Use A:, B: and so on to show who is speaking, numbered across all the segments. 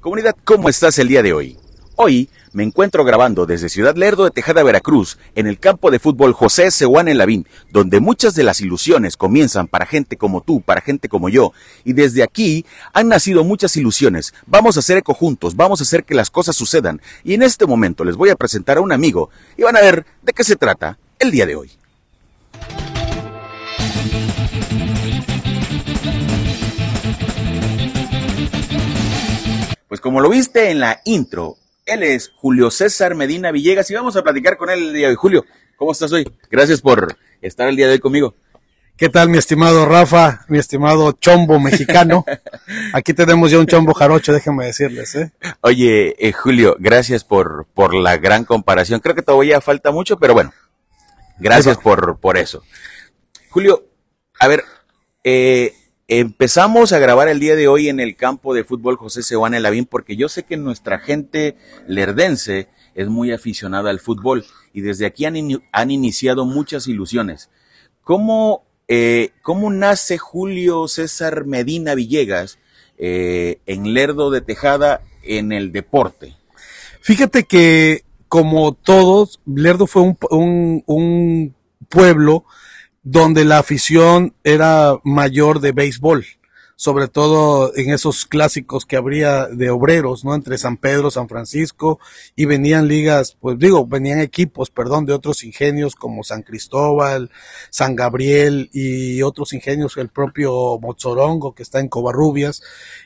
A: Comunidad, ¿cómo estás el día de hoy? Hoy me encuentro grabando desde Ciudad Lerdo de Tejada, Veracruz, en el campo de fútbol José Sehuane Lavín, donde muchas de las ilusiones comienzan para gente como tú, para gente como yo, y desde aquí han nacido muchas ilusiones. Vamos a hacer eco juntos, vamos a hacer que las cosas sucedan, y en este momento les voy a presentar a un amigo y van a ver de qué se trata el día de hoy. Pues como lo viste en la intro, él es Julio César Medina Villegas y vamos a platicar con él el día de hoy. Julio, ¿cómo estás hoy? Gracias por estar el día de hoy conmigo.
B: ¿Qué tal, mi estimado Rafa, mi estimado chombo mexicano? Aquí tenemos ya un chombo jarocho, déjenme decirles. ¿eh?
A: Oye, eh, Julio, gracias por, por la gran comparación. Creo que todavía falta mucho, pero bueno, gracias por, por eso. Julio, a ver, eh, Empezamos a grabar el día de hoy en el campo de fútbol José Seoane Lavín porque yo sé que nuestra gente lerdense es muy aficionada al fútbol y desde aquí han, han iniciado muchas ilusiones. ¿Cómo, eh, ¿Cómo, nace Julio César Medina Villegas eh, en Lerdo de Tejada en el deporte?
B: Fíjate que como todos, Lerdo fue un, un, un pueblo donde la afición era mayor de béisbol, sobre todo en esos clásicos que habría de obreros, ¿no? Entre San Pedro, San Francisco, y venían ligas, pues digo, venían equipos, perdón, de otros ingenios como San Cristóbal, San Gabriel y otros ingenios, el propio Mozorongo que está en Covarrubias.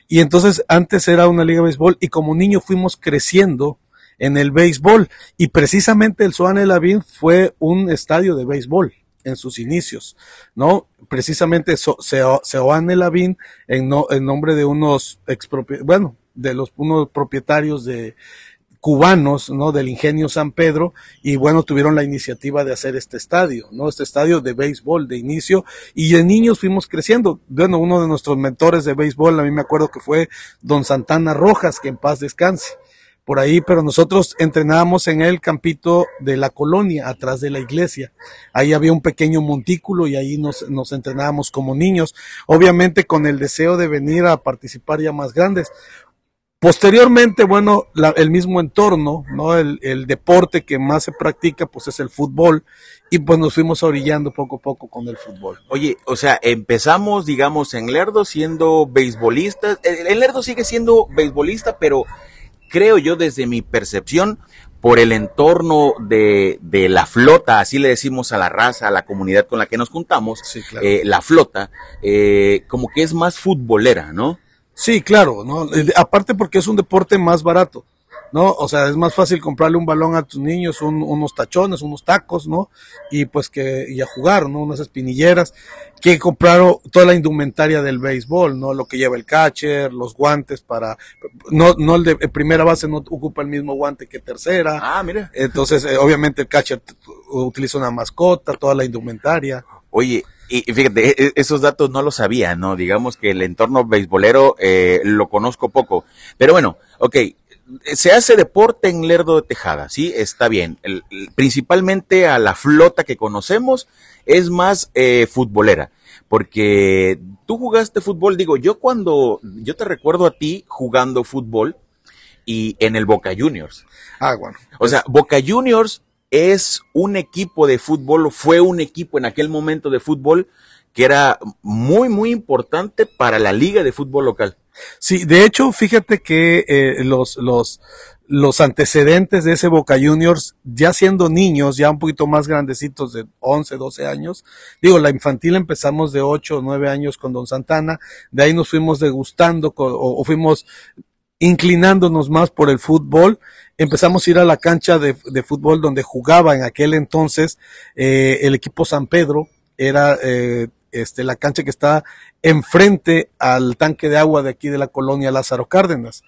B: Y entonces antes era una liga de béisbol y como niño fuimos creciendo en el béisbol y precisamente el Suane Lavín fue un estadio de béisbol en sus inicios, ¿no? Precisamente Seoane Lavín, en, no, en nombre de unos bueno, de los unos propietarios de cubanos, ¿no? Del ingenio San Pedro, y bueno, tuvieron la iniciativa de hacer este estadio, ¿no? Este estadio de béisbol de inicio, y de niños fuimos creciendo. Bueno, uno de nuestros mentores de béisbol, a mí me acuerdo que fue don Santana Rojas, que en paz descanse por ahí, pero nosotros entrenábamos en el campito de la colonia, atrás de la iglesia. Ahí había un pequeño montículo y ahí nos, nos entrenábamos como niños, obviamente con el deseo de venir a participar ya más grandes. Posteriormente, bueno, el mismo entorno, ¿no? El, el, deporte que más se practica, pues es el fútbol, y pues nos fuimos orillando poco a poco con el fútbol.
A: Oye, o sea, empezamos, digamos, en Lerdo siendo beisbolistas, el Lerdo sigue siendo beisbolista, pero creo yo desde mi percepción, por el entorno de, de, la flota, así le decimos a la raza, a la comunidad con la que nos juntamos, eh, la flota, eh, como que es más futbolera, ¿no?
B: Sí, claro, ¿no? Aparte porque es un deporte más barato. ¿No? O sea, es más fácil comprarle un balón a tus niños, unos tachones, unos tacos, ¿no? Y pues que, y a jugar, ¿no? Unas espinilleras, que comprar toda la indumentaria del béisbol, ¿no? Lo que lleva el catcher, los guantes para, no, no el de primera base no ocupa el mismo guante que tercera.
A: Ah, mira.
B: Entonces, eh, obviamente el catcher utiliza una mascota, toda la indumentaria.
A: Oye, y fíjate, e, e, esos datos no los sabía, ¿no? Digamos que el entorno beisbolero eh, lo conozco poco. Pero bueno, ok, se hace deporte en Lerdo de Tejada, sí, está bien. principalmente a la flota que conocemos es más eh, futbolera, porque tú jugaste fútbol, digo, yo cuando, yo te recuerdo a ti jugando fútbol y en el Boca Juniors.
B: Ah, bueno.
A: O sea, Boca Juniors es un equipo de fútbol, fue un equipo en aquel momento de fútbol que era muy, muy importante para la liga de fútbol local.
B: Sí, de hecho, fíjate que eh, los, los, los antecedentes de ese Boca Juniors, ya siendo niños, ya un poquito más grandecitos de 11, 12 años, digo, la infantil empezamos de 8 o 9 años con Don Santana, de ahí nos fuimos degustando o, fuimos inclinándonos más por el fútbol, empezamos a ir a la cancha de, de fútbol donde jugaba en aquel entonces eh, el equipo San Pedro, era eh, este, la cancha que está enfrente al tanque de agua de aquí de la colonia Lázaro Cárdenas.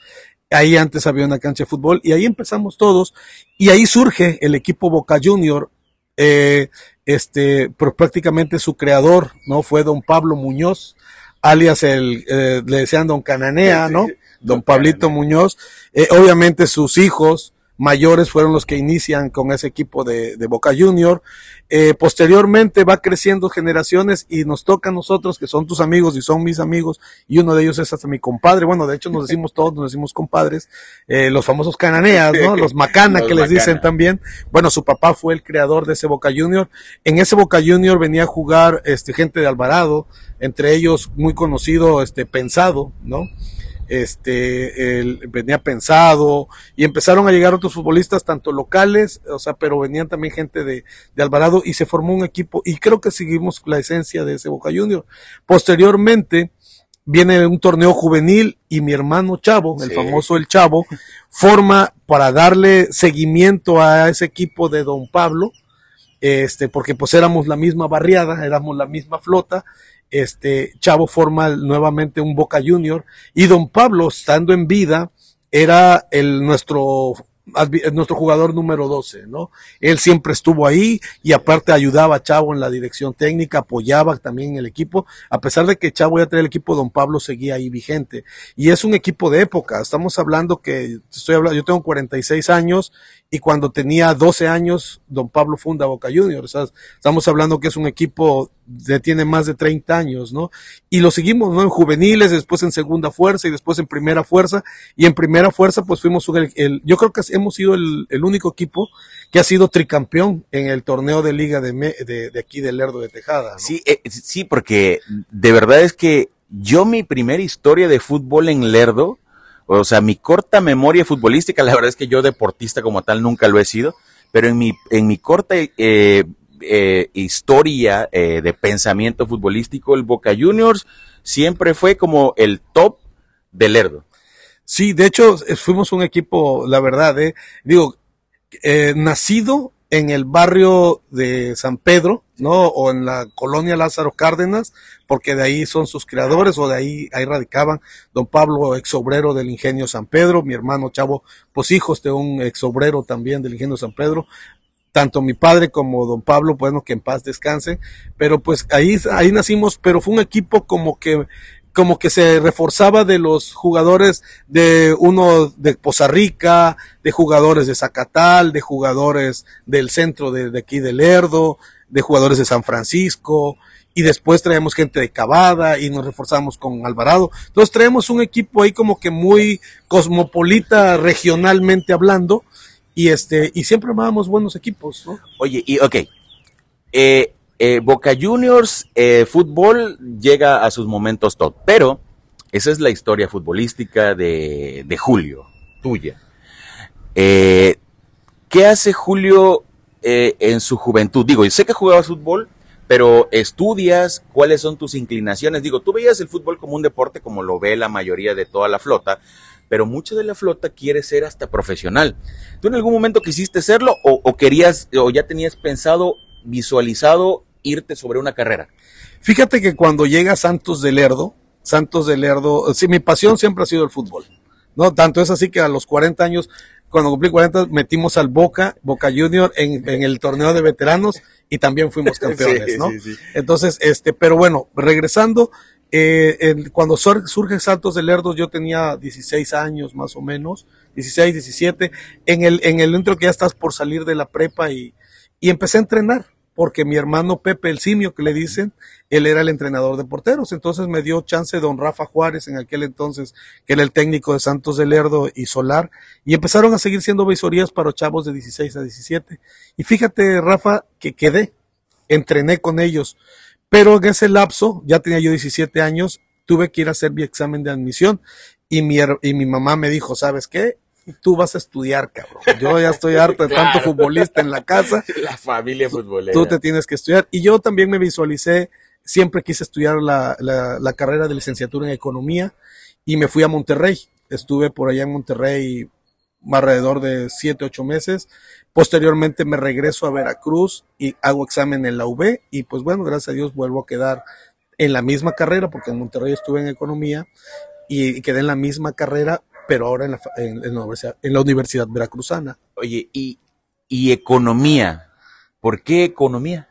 B: Ahí antes había una cancha de fútbol y ahí empezamos todos y ahí surge el equipo Boca Junior. Eh, este, pero prácticamente su creador, ¿no? Fue don Pablo Muñoz, alias el, eh, le decían don Cananea, ¿no? Don Pablito Muñoz. Eh, obviamente sus hijos, mayores fueron los que inician con ese equipo de, de Boca Junior. Eh, posteriormente va creciendo generaciones y nos toca a nosotros, que son tus amigos y son mis amigos, y uno de ellos es hasta mi compadre. Bueno, de hecho nos decimos todos, nos decimos compadres, eh, los famosos cananeas, ¿no? Los macana
A: Los
B: que les dicen también. Bueno, su papá fue el creador de ese Boca Junior. En ese Boca Junior venía a jugar este, gente de Alvarado, entre ellos muy conocido, este, Pensado, ¿no? Este, el- venía pensado y empezaron a llegar otros futbolistas, tanto locales, o sea, pero venían también gente de, de Alvarado y se formó un equipo y creo que seguimos la esencia de ese Boca Junior. Posteriormente viene un torneo juvenil y mi hermano Chavo, el
A: Sí.
B: famoso El Chavo, forma para darle seguimiento a ese equipo de Don Pablo, este, porque pues éramos la misma barriada, éramos la misma flota, este, Chavo forma nuevamente un Boca Junior y Don Pablo, estando en vida, era el nuestro nuestro jugador número 12, ¿no? Él siempre estuvo ahí y aparte ayudaba a Chavo en la dirección técnica, apoyaba también el equipo, a pesar de que Chavo ya tenía el equipo, Don Pablo seguía ahí vigente. Y es un equipo de época, estamos hablando que, estoy hablando, yo tengo 46 años y cuando tenía 12 años, Don Pablo funda Boca Juniors, o sea, estamos hablando que es un equipo de tiene más de 30 años, ¿no? Y lo seguimos, ¿no? En juveniles, después en segunda fuerza y después en primera fuerza. Y en primera fuerza, pues fuimos el, yo creo que hemos sido el, único equipo que ha sido tricampeón en el torneo de liga de, me, de, de aquí Lerdo de Tejada.
A: Sí, eh, sí, porque de verdad es que yo mi primera historia de fútbol en Lerdo, o sea, mi corta memoria futbolística, la verdad es que yo deportista como tal nunca lo he sido, pero en mi, en mi corta eh, eh, historia eh, de pensamiento futbolístico, el Boca Juniors siempre fue como el top de Lerdo.
B: Sí, de hecho, fuimos un equipo, la verdad, eh, digo, eh, nacido en el barrio de San Pedro, ¿no? O en la colonia Lázaro Cárdenas, porque de ahí son sus creadores, o de ahí, ahí radicaban don Pablo, ex obrero del ingenio San Pedro, mi hermano Chavo, pues hijos de un ex obrero también del ingenio San Pedro, tanto mi padre como don Pablo, bueno, que en paz descanse, pero pues ahí, ahí nacimos, pero fue un equipo como que como que se reforzaba de los jugadores de uno de Poza Rica, de jugadores de Zacatal, de jugadores del centro de, aquí de Lerdo, de jugadores de San Francisco, y después traemos gente de Cavada y nos reforzamos con Alvarado. Entonces traemos un equipo ahí como que muy cosmopolita regionalmente hablando, y este, y siempre armábamos buenos equipos, ¿no?
A: Oye, y ok, eh, eh, Boca Juniors, eh, fútbol llega a sus momentos top, pero esa es la historia futbolística de, Julio, tuya. ¿Qué hace Julio eh, en su juventud? Digo, sé que jugabas fútbol, pero estudias, cuáles son tus inclinaciones. Digo, tú veías el fútbol como un deporte como lo ve la mayoría de toda la flota, pero mucho de la flota quiere ser hasta profesional. ¿Tú en algún momento quisiste serlo o, o querías o ya tenías pensado, visualizado irte sobre una carrera?
B: Fíjate que cuando llega Santos de Lerdo, Santos de Lerdo, sí, mi pasión siempre ha sido el fútbol. No, tanto es así que a los 40 años, cuando cumplí 40, metimos al Boca, Boca Junior en, en el torneo de veteranos y también fuimos campeones, sí, ¿no? Sí, sí. Entonces, este, pero bueno, regresando, eh, en, cuando sur, surge Santos de Lerdo, yo tenía 16 años más o menos, 16, 17, en el, en el intro que ya estás por salir de la prepa y, y empecé a entrenar porque mi hermano Pepe el Simio, que le dicen, él era el entrenador de porteros, entonces me dio chance don Rafa Juárez en aquel entonces, que era el técnico de Santos de Lerdo y Solar, y empezaron a seguir siendo visorías para chavos de 16 a 17. Y fíjate, Rafa, que quedé, entrené con ellos, pero en ese lapso, ya tenía yo 17 años, tuve que ir a hacer mi examen de admisión, y mi, y mi mamá me dijo, ¿sabes qué? Tú vas a estudiar, cabrón. Yo ya estoy harto de claro. tanto futbolista en la casa.
A: La familia futbolera.
B: Tú te tienes que estudiar. Y yo también me visualicé, siempre quise estudiar la, la, la carrera de licenciatura en economía y me fui a Monterrey. Estuve por allá en Monterrey alrededor de siete, ocho meses. Posteriormente me regreso a Veracruz y hago examen en la UB y pues bueno, gracias a Dios vuelvo a quedar en la misma carrera porque en Monterrey estuve en economía y quedé en la misma carrera, pero ahora en la, en, en la, universidad, en la Universidad Veracruzana.
A: Oye, y, y economía, ¿por qué economía?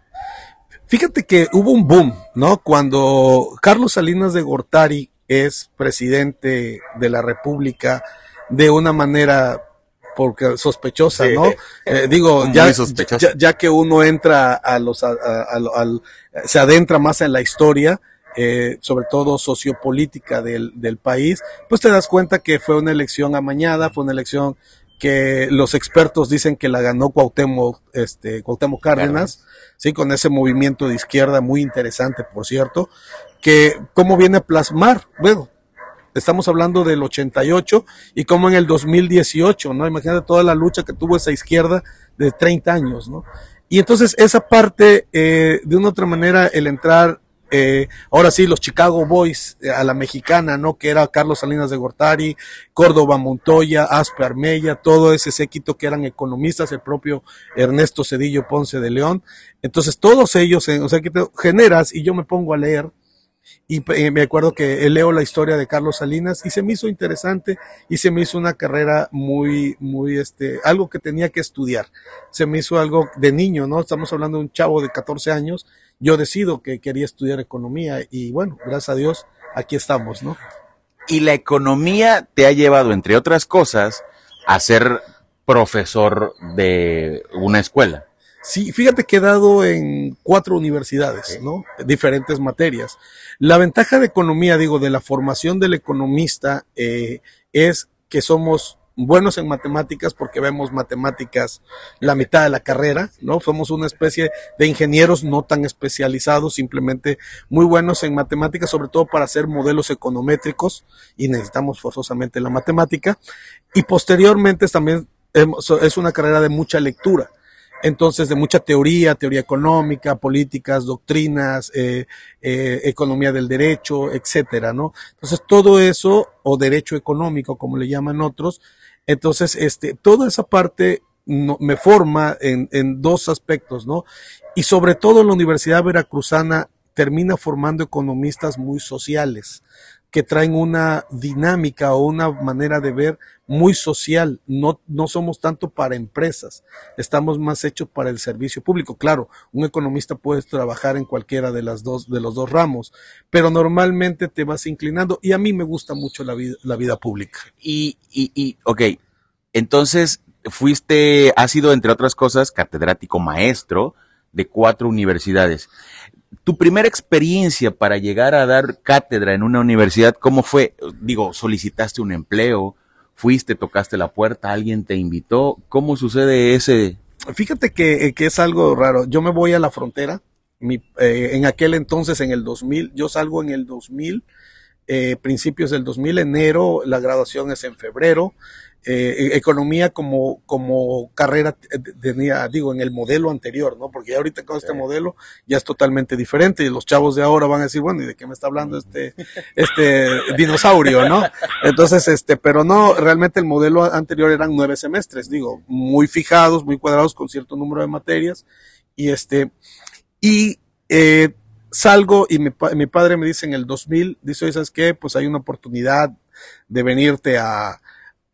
B: Fíjate que hubo un boom, ¿no? Cuando Carlos Salinas de Gortari es presidente de la República de una manera porque sospechosa, ¿no? Eh, digo, ya, ya, ya, que uno entra a los, a, se adentra más en la historia, eh, sobre todo sociopolítica del, del país, pues te das cuenta que fue una elección amañada, fue una elección que los expertos dicen que la ganó Cuauhtémoc, este, Cuauhtémoc Cárdenas, sí, con ese movimiento de izquierda muy interesante, por cierto, que cómo viene a plasmar, bueno, estamos hablando del 88 y como en el 2018, ¿no? Imagínate toda la lucha que tuvo esa izquierda de 30 años, ¿no? Y entonces esa parte, eh, de una otra manera, el entrar eh, ahora sí, los Chicago Boys eh, a la mexicana, ¿no? Que era Carlos Salinas de Gortari, Córdoba Montoya, Aspe Armella, todo ese séquito que eran economistas, el propio Ernesto Cedillo Ponce de León. Entonces, todos ellos, o sea, que te generas y yo me pongo a leer y eh, me acuerdo que leo la historia de Carlos Salinas y se me hizo interesante y se me hizo una carrera muy, muy, este, algo que tenía que estudiar. Se me hizo algo de niño, ¿no? Estamos hablando de un chavo de 14 años. Yo decido que quería estudiar economía y bueno, gracias a Dios, aquí estamos, ¿no?
A: Y la economía te ha llevado, entre otras cosas, a ser profesor de una escuela.
B: Sí, fíjate que he dado en cuatro universidades, ¿no? Diferentes materias. La ventaja de economía, digo, de la formación del economista eh, es que somos buenos en matemáticas porque vemos matemáticas la mitad de la carrera, ¿no? Somos una especie de ingenieros no tan especializados, simplemente muy buenos en matemáticas, sobre todo para hacer modelos econométricos y necesitamos forzosamente la matemática. Y posteriormente también es una carrera de mucha lectura entonces de mucha teoría, teoría económica, políticas, doctrinas, eh, eh, economía del derecho, etcétera, ¿no? Entonces todo eso, o derecho económico, como le llaman otros, entonces este, toda esa parte no, me forma en, en dos aspectos, ¿no? Y sobre todo la Universidad Veracruzana termina formando economistas muy sociales que traen una dinámica o una manera de ver muy social. No, no somos tanto para empresas, estamos más hechos para el servicio público. Claro, un economista puede trabajar en cualquiera de las dos, de los dos ramos, pero normalmente te vas inclinando y a mí me gusta mucho la vida, la vida pública.
A: Y, y, y, ok, entonces fuiste, has sido entre otras cosas catedrático maestro de cuatro universidades tu primera experiencia para llegar a dar cátedra en una universidad, ¿cómo fue? Digo, solicitaste un empleo, fuiste, tocaste la puerta, alguien te invitó, ¿cómo sucede ese?
B: Fíjate que, que es algo raro. Yo me voy a la frontera. Mi, eh, en aquel entonces, en el 2000, yo salgo en el 2000, eh, principios del 2000, enero, la graduación es en febrero. Eh, e-, economía como, como carrera tenía, digo, en el modelo anterior, ¿no? Porque ya ahorita con este modelo ya es totalmente diferente y los chavos de ahora van a decir, bueno, ¿y de qué me está hablando este, este dinosaurio, no? Entonces, este, pero no, realmente el modelo anterior eran nueve semestres, digo, muy fijados, muy cuadrados con cierto número de materias y este, y, eh, salgo y mi, mi padre me dice en el 2000, dice, ¿sabes qué? Pues hay una oportunidad de venirte a,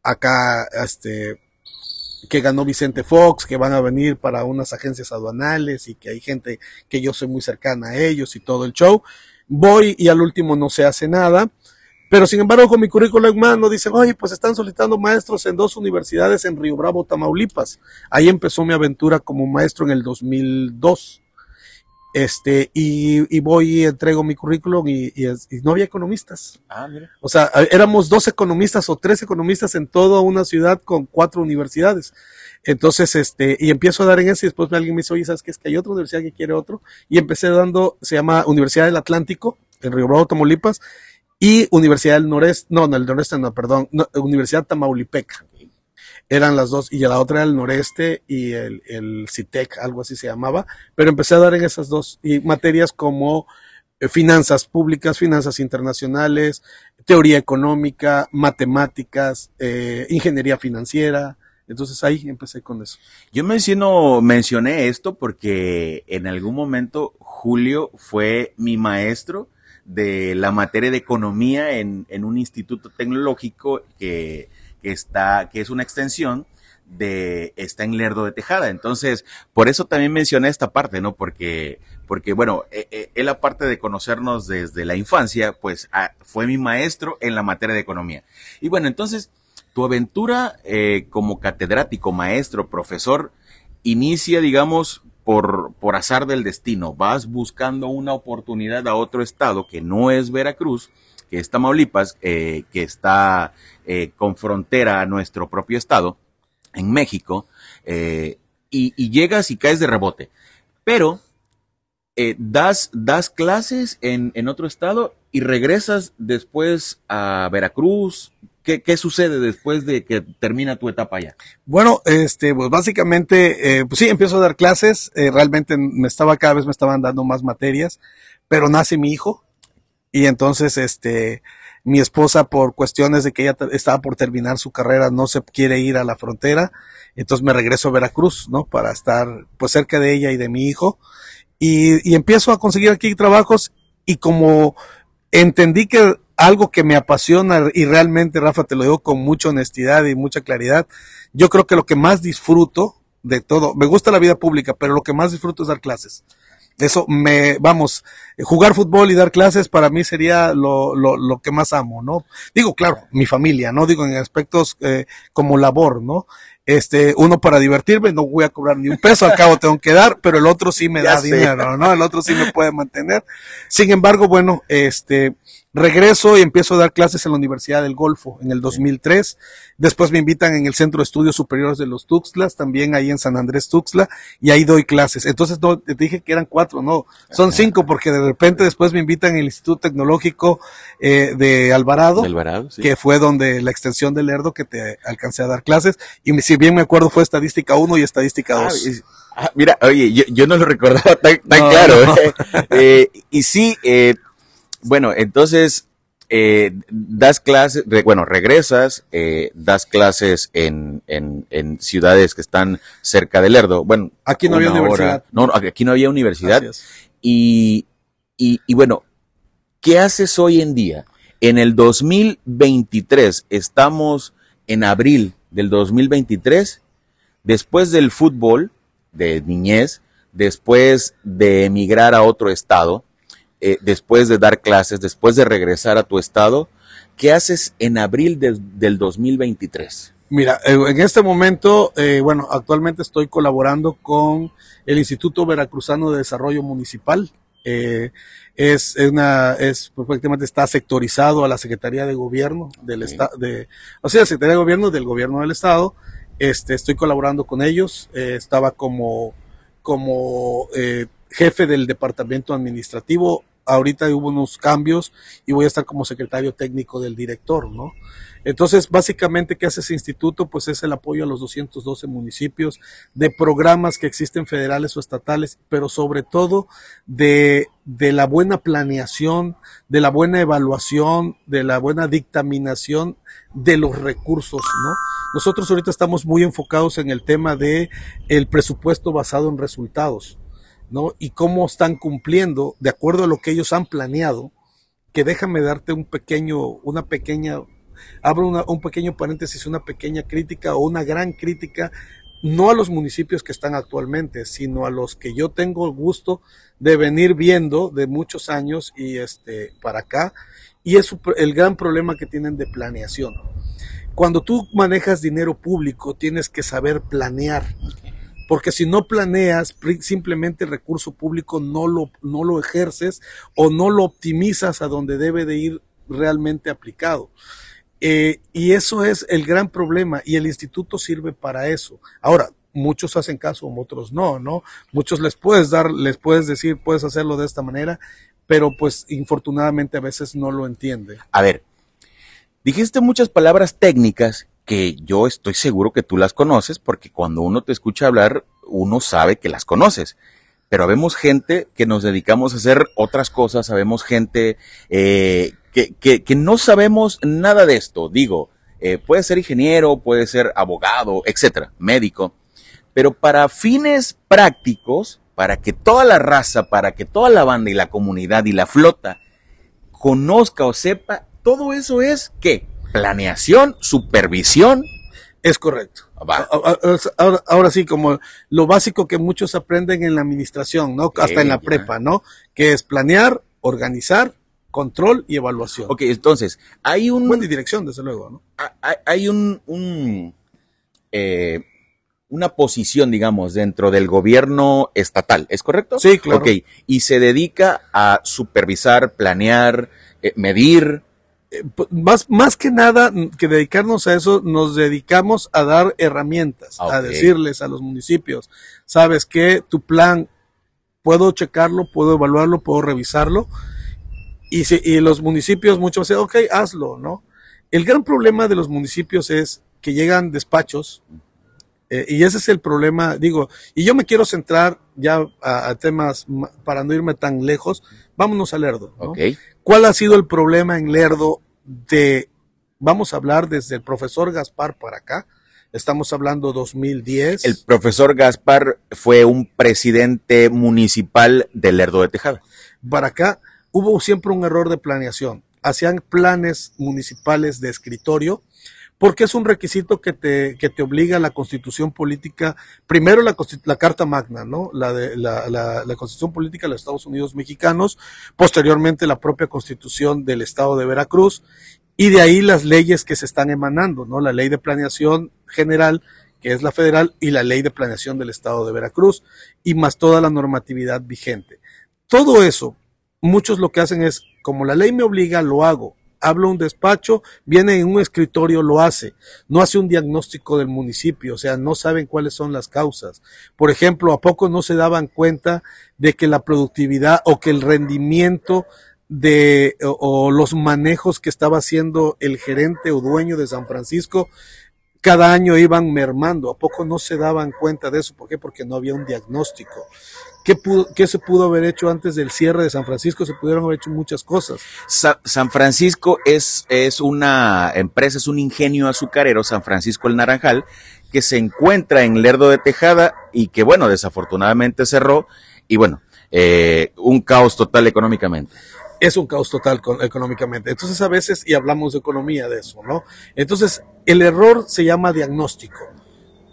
B: acá, este, que ganó Vicente Fox, que van a venir para unas agencias aduanales y que hay gente que yo soy muy cercana a ellos y todo el show. Voy y al último no se hace nada. Pero sin embargo, con mi currículum en dicen, oye, pues están solicitando maestros en dos universidades en Río Bravo, Tamaulipas. Ahí empezó mi aventura como maestro en el 2002. Este, y, y voy y entrego mi currículum y, no había economistas.
A: Ah, mira.
B: O sea, éramos dos economistas o tres economistas en toda una ciudad con cuatro universidades. Entonces, este, y empiezo a dar en eso y después alguien me dice, oye, ¿sabes qué? Es que hay otra universidad que quiere otro. Y empecé dando, se llama Universidad del Atlántico, en Río Bravo, Tamaulipas, y Universidad del Noreste, no, no, el Noreste no, perdón, Universidad Tamaulipeca eran las dos, y la otra era el noreste y el, el CITEC, algo así se llamaba, pero empecé a dar en esas dos y materias como eh, finanzas públicas, finanzas internacionales, teoría económica, matemáticas, eh, ingeniería financiera. Entonces ahí empecé con eso.
A: Yo menciono, mencioné esto porque en algún momento Julio fue mi maestro de la materia de economía en, en un instituto tecnológico que que está, que es una extensión de está en Lerdo de Tejada. Entonces, por eso también mencioné esta parte, ¿no? Porque, porque bueno, eh, eh, él aparte de conocernos desde la infancia, pues fue mi maestro en la materia de economía. Y bueno, entonces, tu aventura eh, como catedrático, maestro, profesor, inicia, digamos, por, por azar del destino. Vas buscando una oportunidad a otro estado que no es Veracruz, que es Tamaulipas, eh, que está eh, con frontera a nuestro propio estado, en México, y, y, llegas y caes de rebote. Pero das, das clases en, en otro estado y regresas después a Veracruz, ¿Qué, sucede después de que termina tu etapa allá?
B: Bueno, este, pues básicamente, eh, pues sí, empiezo a dar clases. Eh, realmente me estaba, cada vez me estaban dando más materias, pero nace mi hijo. Y entonces, este, mi esposa, por cuestiones de que ella estaba por terminar su carrera, no se quiere ir a la frontera. Entonces me regreso a Veracruz, ¿no? Para estar, pues, cerca de ella y de mi hijo. Y, y empiezo a conseguir aquí trabajos y como entendí que algo que me apasiona y realmente, Rafa, te lo digo con mucha honestidad y mucha claridad. Yo creo que lo que más disfruto de todo, me gusta la vida pública, pero lo que más disfruto es dar clases. Eso me, vamos, jugar fútbol y dar clases para mí sería lo, lo, lo que más amo, ¿no? Digo, claro, mi familia, ¿no? Digo en aspectos eh, como labor, ¿no? Este, uno para divertirme, no voy a cobrar ni un peso, al cabo tengo que dar, pero el otro sí me da dinero, ¿no? El otro sí me puede mantener. Sin embargo, bueno, este, Regreso y empiezo a dar clases en la Universidad del Golfo en el 2003. Después me invitan en el Centro de Estudios Superiores de los Tuxtlas, también ahí en San Andrés Tuxtla, y ahí doy clases. Entonces no, te dije que eran cuatro, no, son cinco, porque de repente después me invitan en el Instituto Tecnológico eh, de Alvarado, que fue donde la extensión del Lerdo que te alcancé a dar clases. Y si bien me acuerdo fue estadística 1 y estadística 2.
A: Ah, mira, oye, yo, no lo recordaba tan, claro. ¿eh? Eh, y sí, eh, bueno, entonces eh, das clases, bueno, regresas, eh, das clases en, en, en, ciudades que están cerca del Lerdo. Bueno,
B: aquí no había universidad.
A: No, aquí no había universidad. Y, y, y bueno, ¿qué haces hoy en día? En el 2023, estamos en abril del 2023, después del fútbol de niñez, después de emigrar a otro estado, eh, después de dar clases, después de regresar a tu estado, ¿qué haces en abril del 2023?
B: Mira, eh, en este momento, eh, bueno, actualmente estoy colaborando con el Instituto Veracruzano de Desarrollo Municipal. es una, es perfectamente está sectorizado a la Secretaría de Gobierno del Estado, de, o sea, la Secretaría de Gobierno del Gobierno del Estado. Este, estoy colaborando con ellos. estaba como, como jefe del departamento administrativo ahorita hubo unos cambios y voy a estar como secretario técnico del director, ¿no? Entonces, básicamente, ¿qué hace ese instituto? Pues es el apoyo a los 212 municipios de programas que existen federales o estatales, pero sobre todo de, de la buena planeación, de la buena evaluación, de la buena dictaminación de los recursos, ¿no? Nosotros ahorita estamos muy enfocados en el tema de el presupuesto basado en resultados. Y cómo están cumpliendo de acuerdo a lo que ellos han planeado, que déjame darte un pequeño, una pequeña, abro un pequeño paréntesis, una pequeña crítica o una gran crítica, no a los municipios que están actualmente, sino a los que yo tengo el gusto de venir viendo de muchos años y este, para acá, y es el gran problema que tienen de planeación. Cuando tú manejas dinero público, tienes que saber planear porque si no planeas, simplemente el recurso público no lo, no lo ejerces o no lo optimizas a donde debe de ir realmente aplicado. Eh, y eso es el gran problema y el instituto sirve para eso. Ahora, muchos hacen caso, otros no, ¿no? Muchos les puedes dar, les puedes decir, puedes hacerlo de esta manera, pero pues infortunadamente a veces no lo entiende.
A: A ver, dijiste muchas palabras técnicas que yo estoy seguro que tú las conoces porque cuando uno te escucha hablar, uno sabe que las conoces. Pero vemos gente que nos dedicamos a hacer otras cosas, sabemos gente eh, que, que, no sabemos nada de esto. Digo, eh, puede ser ingeniero, puede ser abogado, etcétera, médico. Pero para fines prácticos, para que toda la raza, para que toda la banda y la comunidad y la flota conozca o sepa, todo eso es ¿qué? Planeación, supervisión.
B: Es correcto. Ahora, sí, como lo básico que muchos aprenden en la administración, ¿no? Hasta en la prepa, ¿no? Que es planear, organizar control y evaluación.
A: Ok, entonces, hay un...
B: Buena dirección, desde luego, ¿no?
A: Hay, hay un... un eh, una posición, digamos, dentro del gobierno estatal, ¿es correcto?
B: Sí, claro.
A: Ok, y se dedica a supervisar, planear, eh, medir.
B: Eh, más, más que nada que dedicarnos a eso, nos dedicamos a dar herramientas, a decirles a los municipios, sabes que tu plan, puedo checarlo, puedo evaluarlo, puedo revisarlo, y, si, y los municipios muchos dicen, ok, hazlo, ¿no? El gran problema de los municipios es que llegan despachos, eh, y ese es el problema, digo, y yo me quiero centrar ya a, a temas, ma- para no irme tan lejos, vámonos a Lerdo. ¿Cuál ha sido el problema en Lerdo de, vamos a hablar desde el profesor Gaspar para acá? Estamos hablando 2010.
A: El profesor Gaspar fue un presidente municipal de Lerdo de Tejada.
B: para acá hubo siempre un error de planeación. Hacían planes municipales de escritorio porque es un requisito que te, que te obliga la constitución política, primero la, la Carta Magna, ¿no? La, de, la, la, la constitución política de los Estados Unidos mexicanos, posteriormente la propia constitución del estado de Veracruz, y de ahí las leyes que se están emanando, ¿no? La ley de planeación general, que es la federal, y la ley de planeación del estado de Veracruz, y más toda la normatividad vigente. Todo eso, muchos lo que hacen es, como la ley me obliga, lo hago. Hablo a un despacho, viene en un escritorio, lo hace. No hace un diagnóstico del municipio, o sea, no saben cuáles son las causas. Por ejemplo, ¿a poco no se daban cuenta de que la productividad o que el rendimiento de o los manejos que estaba haciendo el gerente o dueño de San Francisco cada año iban mermando. ¿A poco no se daban cuenta de eso? ¿Por qué? Porque no había un diagnóstico. ¿Qué, pudo, ¿Qué se pudo haber hecho antes del cierre de San Francisco? Se pudieron haber hecho muchas cosas.
A: Sa- San Francisco es, es una empresa, es un ingenio azucarero, San Francisco el Naranjal, que se encuentra en Lerdo de Tejada y que, bueno, desafortunadamente cerró y, bueno, eh, un caos total económicamente.
B: es un caos total con- económicamente. Entonces a veces, y hablamos de economía de eso, ¿no? Entonces, el error se llama diagnóstico.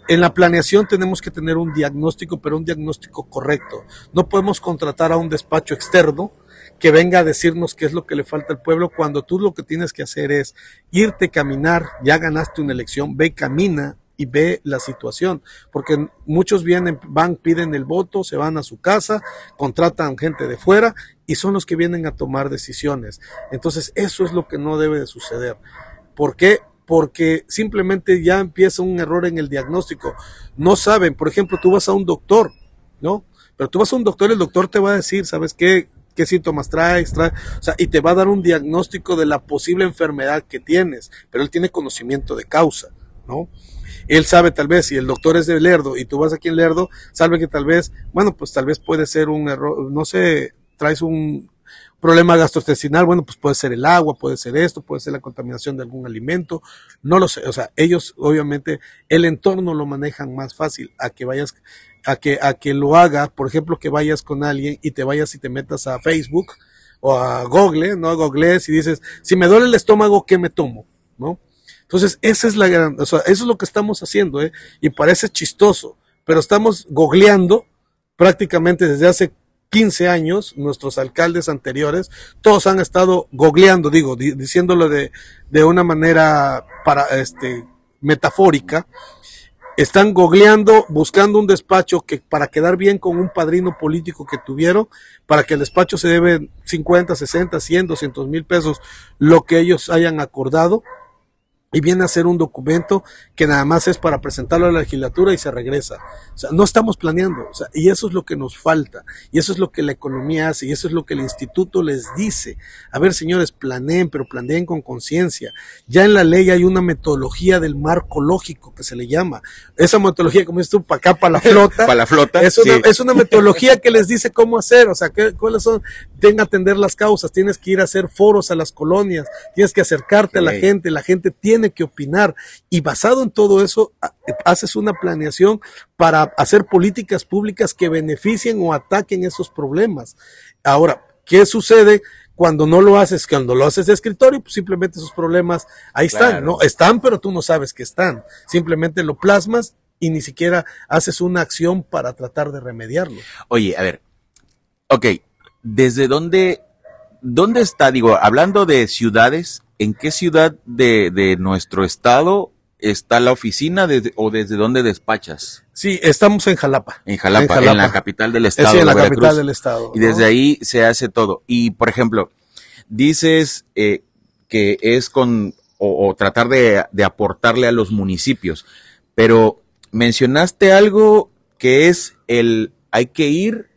B: En la planeación tenemos que tener un diagnóstico, pero un diagnóstico correcto. No podemos contratar a un despacho externo que venga a decirnos qué es lo que le falta al pueblo cuando tú lo que tienes que hacer es irte a caminar, ya ganaste una elección, ve, camina y ve la situación, porque muchos vienen, van, piden el voto, se van a su casa, contratan gente de fuera y son los que vienen a tomar decisiones. Entonces, eso es lo que no debe de suceder. ¿Por qué? Porque simplemente ya empieza un error en el diagnóstico. No saben, por ejemplo, tú vas a un doctor, ¿no? Pero tú vas a un doctor, el doctor te va a decir, ¿sabes qué? ¿Qué síntomas traes? Trae, o sea, y te va a dar un diagnóstico de la posible enfermedad que tienes, pero él tiene conocimiento de causa, ¿no? Él sabe tal vez, si el doctor es de Lerdo y tú vas aquí en Lerdo, sabe que tal vez, bueno, pues tal vez puede ser un error, no sé, traes un problema gastrointestinal, bueno, pues puede ser el agua, puede ser esto, puede ser la contaminación de algún alimento, no lo sé, o sea, ellos obviamente el entorno lo manejan más fácil a que vayas a que a que lo haga, por ejemplo, que vayas con alguien y te vayas y te metas a Facebook o a Google, no a Google y dices, si me duele el estómago, ¿qué me tomo? ¿No? Entonces, esa es la gran, o sea, eso es lo que estamos haciendo, ¿eh? Y parece chistoso, pero estamos googleando prácticamente desde hace 15 años, nuestros alcaldes anteriores, todos han estado googleando, digo, di- diciéndolo de, de una manera para, este, metafórica, están googleando, buscando un despacho que para quedar bien con un padrino político que tuvieron, para que el despacho se debe 50, 60, 100, 200 mil pesos, lo que ellos hayan acordado, y viene a ser un documento que nada más es para presentarlo a la legislatura y se regresa. O sea, no estamos planeando, o sea, y eso es lo que nos falta, y eso es lo que la economía hace, y eso es lo que el instituto les dice. A ver, señores, planeen, pero planeen con conciencia. Ya en la ley hay una metodología del marco lógico que se le llama. Esa metodología, como dices tú, para acá, para la flota.
A: Para la flota.
B: Es una,
A: sí.
B: es una metodología que les dice cómo hacer, o sea, ¿qué, cuáles son, tienen que atender las causas, tienes que ir a hacer foros a las colonias, tienes que acercarte a la gente, la gente tiene que opinar y basado en todo eso ha- haces una planeación para hacer políticas públicas que beneficien o ataquen esos problemas. Ahora, ¿qué sucede? Cuando no lo haces, cuando lo haces de escritorio, pues simplemente esos problemas ahí están. ¿no? Están, pero tú no sabes que están. Simplemente lo plasmas y ni siquiera haces una acción para tratar de remediarlo.
A: Oye, a ver. Ok, ¿desde dónde ¿Dónde está, digo, hablando de ciudades, en qué ciudad de, de nuestro estado está la oficina de, o desde dónde despachas?
B: Sí, estamos en Jalapa.
A: En Jalapa, en,
B: Jalapa.
A: la capital del
B: Eh,
A: estado.
B: sí, en la capital del estado.
A: Y desde ahí se hace todo. Y, por ejemplo, dices eh, que es con, o, o tratar de, de aportarle a los municipios, pero mencionaste algo que es el, hay que ir,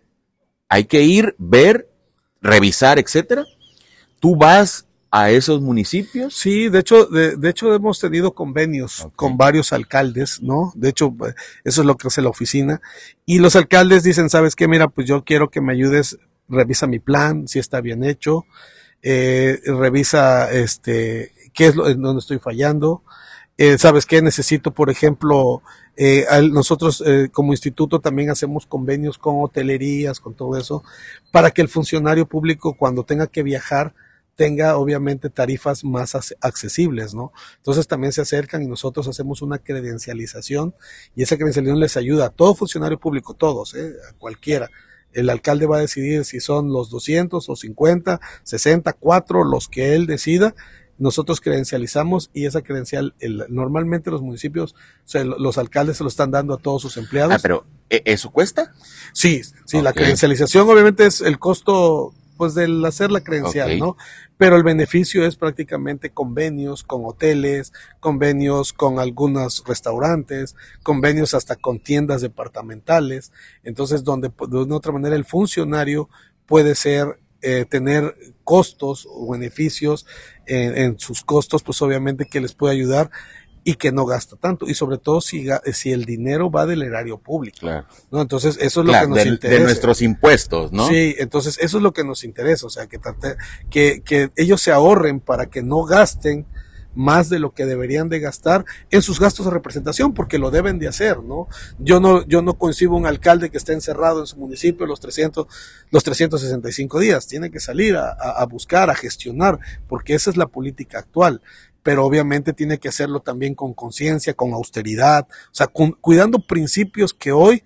A: hay que ir, ver, revisar, etcétera. Tú vas a esos municipios.
B: Sí, de hecho, de, de hecho hemos tenido convenios con varios alcaldes, ¿no? De hecho, eso es lo que hace la oficina. Y los alcaldes dicen, ¿sabes qué? Mira, pues yo quiero que me ayudes, revisa mi plan, si está bien hecho, eh, revisa, este, qué es lo en donde estoy fallando. Eh, ¿Sabes qué? Necesito, por ejemplo, eh, al- nosotros eh, como instituto también hacemos convenios con hotelerías, con todo eso, para que el funcionario público cuando tenga que viajar tenga obviamente tarifas más ac- accesibles, ¿no? Entonces también se acercan y nosotros hacemos una credencialización y esa credencialización les ayuda a todo funcionario público, todos, ¿eh? a cualquiera. El alcalde va a decidir si son los 200 o 50, 60, 4, los que él decida. Nosotros credencializamos y esa credencial, el- normalmente los municipios, los alcaldes se lo están dando a todos sus empleados.
A: Ah, pero ¿e- ¿eso cuesta?
B: Sí, sí, la credencialización obviamente es el costo pues del hacer la credencial. ¿no? Pero el beneficio es prácticamente convenios con hoteles, convenios con algunos restaurantes, convenios hasta con tiendas departamentales, entonces donde de una otra manera el funcionario puede ser eh, tener costos o beneficios en, en sus costos, pues obviamente que les puede ayudar y que no gasta tanto y sobre todo si, si el dinero va del erario público.
A: Claro.
B: ¿no? Entonces, eso es lo
A: Claro,
B: que nos
A: de, de
B: interesa.
A: nuestros impuestos, ¿no?
B: Sí, entonces eso es lo que nos interesa, o sea, que, trate- que, que ellos se ahorren para que no gasten más de lo que deberían de gastar en sus gastos de representación, porque lo deben de hacer, ¿no? Yo no, yo no concibo un alcalde que esté encerrado en su municipio los 300, los 365 días, tiene que salir a- a buscar, a gestionar, porque esa es la política actual pero obviamente tiene que hacerlo también con conciencia, con austeridad, o sea, cu- cuidando principios que hoy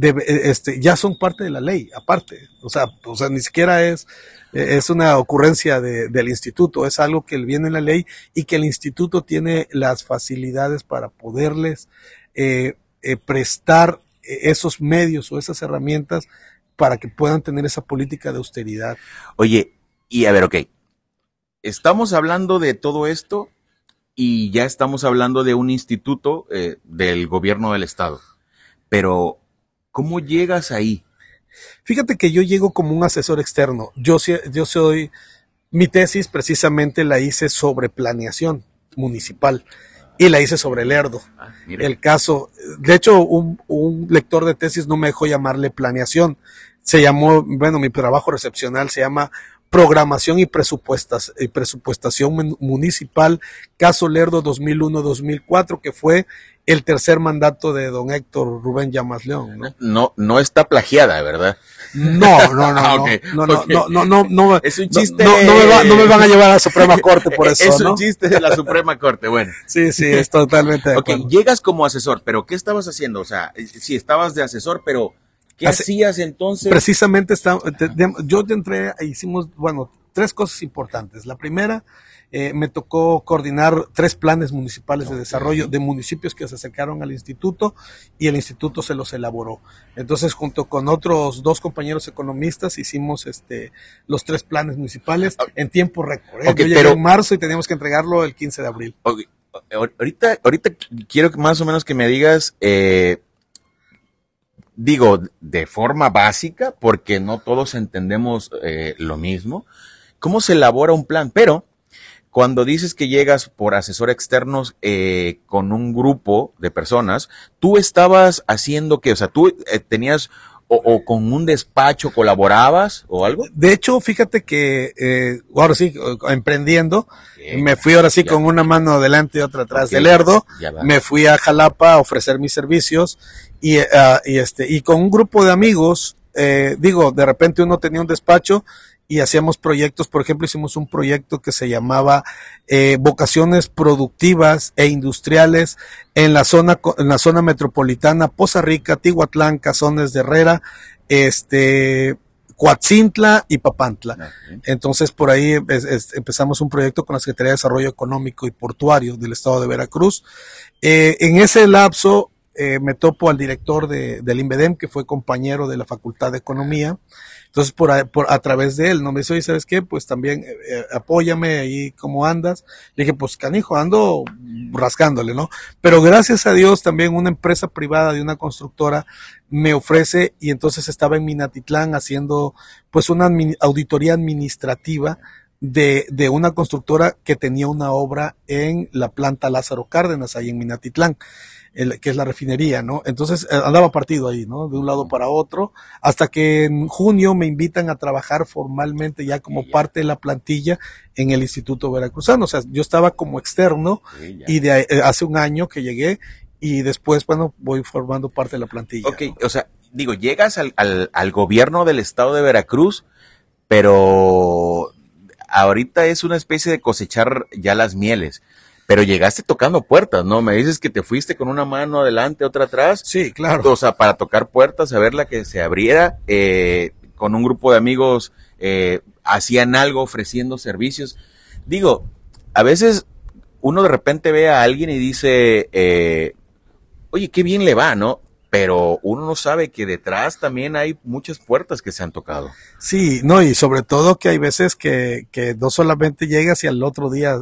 B: eh, este, ya son parte de la ley, aparte. O sea, o sea ni siquiera es, eh, es una ocurrencia de- del instituto, es algo que viene en la ley y que el instituto tiene las facilidades para poderles eh, eh, prestar esos medios o esas herramientas para que puedan tener esa política de austeridad.
A: Oye, y a ver, ok. Estamos hablando de todo esto y ya estamos hablando de un instituto eh, del gobierno del estado. Pero, ¿cómo llegas ahí?
B: Fíjate que yo llego como un asesor externo. Yo, yo soy, mi tesis precisamente la hice sobre planeación municipal y la hice sobre el Lerdo.
A: Ah.
B: El caso, de hecho, un, un lector de tesis no me dejó llamarle planeación. Se llamó, bueno, mi trabajo recepcional se llama programación y presupuestas y presupuestación mun- municipal, caso Lerdo 2001-2004, que fue el tercer mandato de don Héctor Rubén Llamas León. ¿no?
A: No, no está plagiada, ¿verdad?
B: No, no, no,
A: Ah,
B: no, no, no,
A: ok.
B: no, no, no, no,
A: Es un chiste.
B: no, no me va- no me van a llevar a la Suprema Corte por eso,
A: es
B: ¿no?
A: un chiste de la Suprema Corte. Bueno,
B: Sí, sí, es totalmente de
A: ok, llegas como asesor, pero ¿qué estabas haciendo? O sea, eh, sí, estabas de asesor, pero ¿qué hacías entonces?
B: Precisamente está, te- yo te entré, e hicimos, bueno, tres cosas importantes. La primera, eh, me tocó coordinar tres planes municipales de desarrollo de municipios que se acercaron al instituto y el instituto se los elaboró. Entonces, junto con otros dos compañeros economistas, hicimos este los tres planes municipales en tiempo récord. ¿eh?
A: Ok,
B: Yo llegué
A: pero-
B: en marzo y teníamos que entregarlo el 15 de abril.
A: Ahorita, ahorita quiero que más o menos que me digas, eh, digo, de forma básica, porque no todos entendemos eh, lo mismo, cómo se elabora un plan, pero cuando dices que llegas por asesor externos eh, con un grupo de personas, tú estabas haciendo que, o sea, tú eh, tenías o, o con un despacho colaborabas o algo.
B: De hecho, fíjate que eh, ahora sí, eh, emprendiendo, me fui ahora sí
A: Ya.
B: con una mano adelante y otra atrás
A: Ok,
B: del
A: va.
B: me fui a Jalapa a ofrecer mis servicios y, eh, ah, y este y con un grupo de amigos eh, digo de repente uno tenía un despacho y hacíamos proyectos por ejemplo hicimos un proyecto que se llamaba eh, vocaciones productivas e industriales en la zona en la zona metropolitana Poza Rica Tihuatlán Cazones de Herrera este Coatzintla y Papantla. Entonces por ahí empezamos un proyecto con la Secretaría de Desarrollo Económico y Portuario del Estado de Veracruz. Eh, en ese lapso eh, me topo al director de, del INVEDEM, que fue compañero de la Facultad de Economía. Entonces, por a, por, a través de él, ¿no? Me dice, oye, ¿sabes qué? Pues también eh, eh, apóyame ahí, ¿cómo andas? Le dije, pues canijo, ando rascándole, ¿no? Pero gracias a Dios también una empresa privada de una constructora me ofrece y entonces estaba en Minatitlán haciendo pues una auditoría administrativa de, de, una constructora que tenía una obra en la planta Lázaro Cárdenas, ahí en Minatitlán que es la refinería, ¿no? Entonces eh, andaba partido ahí, ¿no? De un lado para otro, hasta que en junio me invitan a trabajar formalmente ya como parte de la plantilla en el Instituto Veracruzano. O sea, yo estaba como externo y de eh, hace un año que llegué y después, bueno, voy formando parte de la plantilla.
A: Ok, o sea, digo, llegas al, al, al gobierno del estado de Veracruz, pero ahorita es una especie de cosechar ya las mieles pero llegaste tocando puertas, ¿no? Me dices que te fuiste con una mano adelante, otra atrás.
B: Sí, claro.
A: O sea, para tocar puertas, a ver la que se abriera, eh, con un grupo de amigos eh, hacían algo ofreciendo servicios. Digo, a veces uno de repente ve a alguien y dice, eh, oye, qué bien le va, ¿no? Pero uno no sabe que detrás también hay muchas puertas que se han tocado.
B: Sí, no, y sobre todo que hay veces que, que no solamente llegas y al otro día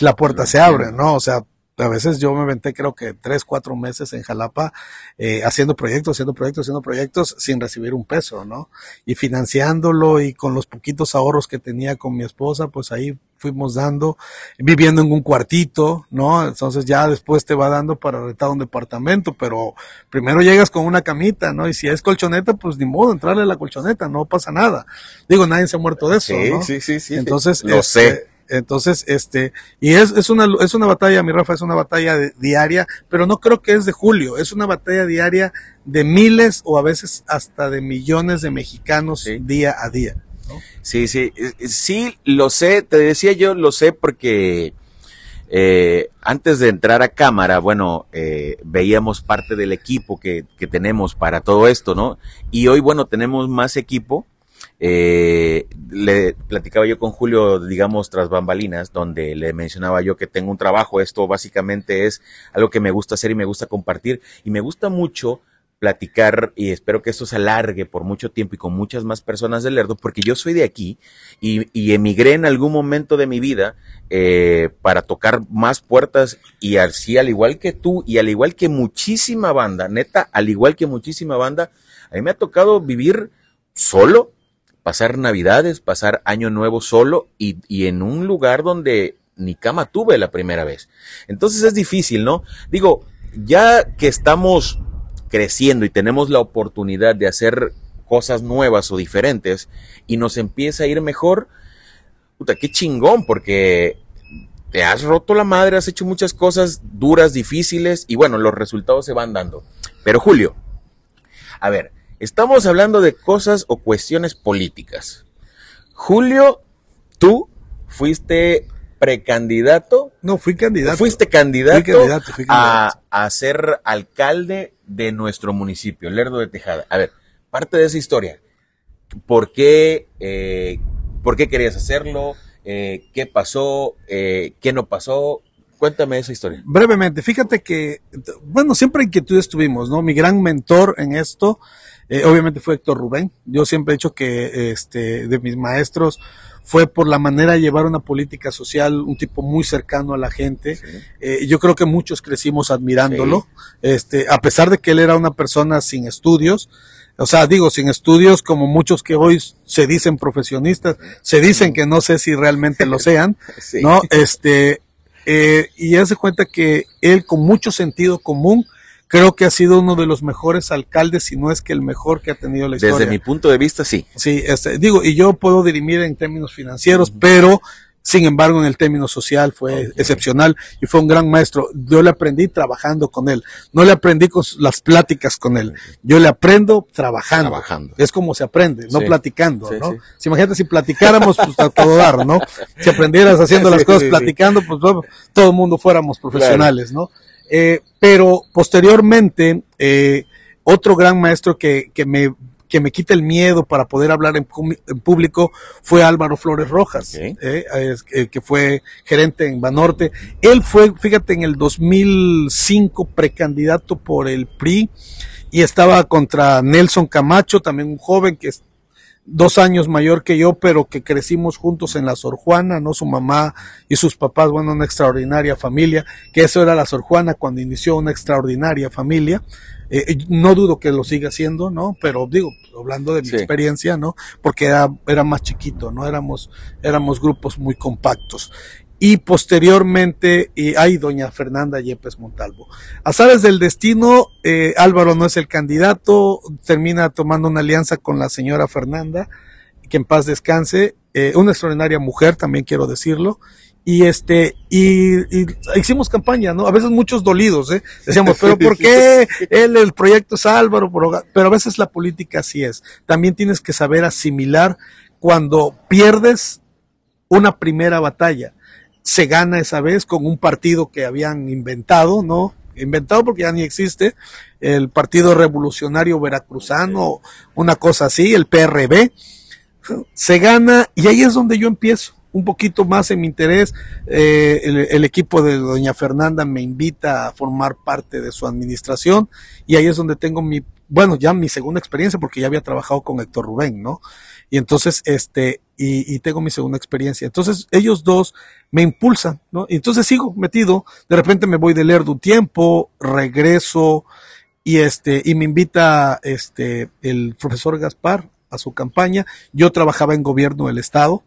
B: la puerta se abre, ¿no? O sea, a veces yo me aventé creo que tres, cuatro meses en Jalapa eh, haciendo proyectos, haciendo proyectos, haciendo proyectos sin recibir un peso, ¿no? Y financiándolo y con los poquitos ahorros que tenía con mi esposa, pues ahí fuimos dando, viviendo en un cuartito, ¿no? Entonces ya después te va dando para rentar un departamento, pero primero llegas con una camita, ¿no? Y si es colchoneta, pues ni modo, entrarle a la colchoneta, no pasa nada. Digo, nadie se ha muerto de eso, ¿no?
A: Sí, sí, sí.
B: Entonces, lo sé este, entonces, este, y es, es, una, es una batalla, mi Rafa, es una batalla diaria, pero no creo que es de julio, es una batalla diaria de miles o a veces hasta de millones de mexicanos día a día.
A: Sí, sí, sí, lo sé, te decía yo, lo sé porque eh, antes de entrar a cámara, bueno, eh, veíamos parte del equipo que, que tenemos para todo esto, ¿no? Y hoy, bueno, tenemos más equipo. Eh, le platicaba yo con Julio, digamos, tras bambalinas, donde le mencionaba yo que tengo un trabajo, esto básicamente es algo que me gusta hacer y me gusta compartir, y me gusta mucho platicar y espero que esto se alargue por mucho tiempo y con muchas más personas del Lerdo, porque yo soy de aquí y, emigré en algún momento de mi vida eh, para tocar más puertas y así al igual que tú y al igual que muchísima banda, neta, al igual que muchísima banda, a mí me ha tocado vivir solo, pasar navidades, pasar año nuevo solo y, y, en un lugar donde ni cama tuve la primera vez. Entonces es difícil, ¿no? Digo, ya que estamos creciendo y tenemos la oportunidad de hacer cosas nuevas o diferentes y nos empieza a ir mejor, puta, qué chingón, porque te has roto la madre, has hecho muchas cosas duras, difíciles y bueno, los resultados se van dando. Pero Julio, a ver, Estamos hablando de cosas o cuestiones políticas. Julio, tú fuiste precandidato.
B: No, fui candidato.
A: Fuiste candidato, A, ser alcalde de nuestro municipio, Lerdo de Tejada. A ver, parte de esa historia. ¿Por qué, eh, ¿por qué querías hacerlo? Eh, ¿Qué pasó? Eh, ¿Qué no pasó? Cuéntame esa historia.
B: Brevemente, fíjate que, bueno, siempre inquietudes tuvimos, ¿no? Mi gran mentor en esto obviamente fue Héctor Rubén. Yo siempre he dicho que este, de mis maestros fue por la manera de llevar una política social, un tipo muy cercano a la gente. Eh, yo creo que muchos crecimos admirándolo, este, a pesar de que él era una persona sin estudios. O sea, digo, sin estudios como muchos que hoy se dicen profesionistas, se dicen que no sé si realmente lo sean, ¿no? Este, eh, y hace cuenta que él con mucho sentido común, creo que ha sido uno de los mejores alcaldes, si no es que el mejor que ha tenido la historia.
A: Desde mi punto de vista, sí.
B: Sí, este, digo, y yo puedo dirimir en términos financieros, pero sin embargo, en el término social fue excepcional y fue un gran maestro. Yo le aprendí trabajando con él. No le aprendí con las pláticas con él. Yo le aprendo trabajando. trabajando. Es como se aprende, no platicando, ¿no? Si imagínate si platicáramos, pues a todo dar, ¿no? Si aprendieras haciendo las cosas platicando, pues todo el mundo fuéramos profesionales, ¿no? Eh, pero posteriormente, eh, otro gran maestro que, que, me, que me quita el miedo para poder hablar en, público fue Álvaro Flores Rojas, eh, eh, que fue gerente en Banorte. Él fue, fíjate, en el 2005 precandidato por el PRI y estaba contra Nelson Camacho, también un joven que dos años mayor que yo, pero que crecimos juntos en la Sor Juana, ¿no? Su mamá y sus papás, bueno, una extraordinaria familia, que eso era la Sor Juana cuando inició una extraordinaria familia. Eh, eh, no dudo que lo siga haciendo, ¿no? Pero digo, hablando de mi experiencia, ¿no? Porque era, era más chiquito, ¿no? Éramos, éramos grupos muy compactos y posteriormente y hay doña Fernanda Yepes Montalvo. A sabes del destino, eh, Álvaro no es el candidato, termina tomando una alianza con la señora Fernanda, que en paz descanse, eh, una extraordinaria mujer, también quiero decirlo, y este, y, hicimos campaña, ¿no? A veces muchos dolidos, ¿eh? Decíamos, pero ¿por qué él, el proyecto es Álvaro? Pero a veces la política así es. También tienes que saber asimilar cuando pierdes una primera batalla se gana esa vez con un partido que habían inventado, ¿no? Inventado porque ya ni existe, el Partido Revolucionario Veracruzano, una cosa así, el PRB. Se gana y ahí es donde yo empiezo un poquito más en mi interés. Eh, el, el, equipo de doña Fernanda me invita a formar parte de su administración y ahí es donde tengo mi, bueno, ya mi segunda experiencia porque ya había trabajado con Héctor Rubén, ¿no? Y entonces, este, y, y, tengo mi segunda experiencia. Entonces, ellos dos me impulsan, ¿no? Y entonces sigo metido, de repente me voy de leer un tiempo, regreso, y este, y me invita, este, el profesor Gaspar a su campaña. Yo trabajaba en gobierno del Estado,